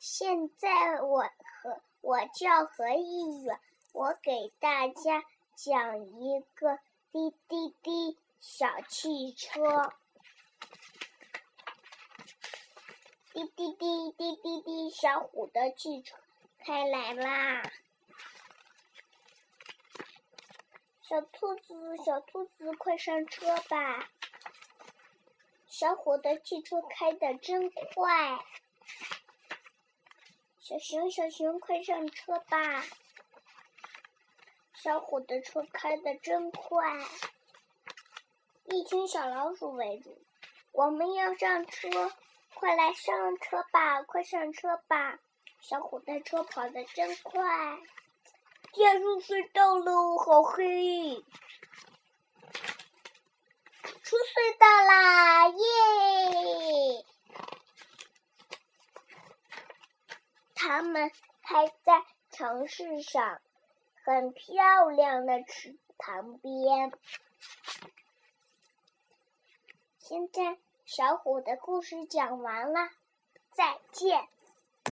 现在我和我叫何一远，我给大家讲一个滴滴滴小汽车。滴滴滴滴滴滴，小虎的汽车开来啦！小兔子，小兔子，快上车吧！小虎的汽车开的真快。小熊，小熊，快上车吧！小虎的车开的真快。一群小老鼠围住，我们要上车，快来上车吧！快上车吧！小虎的车跑得真快。进入隧道喽，好黑！出隧道啦，他们开在城市上，很漂亮的池塘边。现在，小虎的故事讲完了，再见。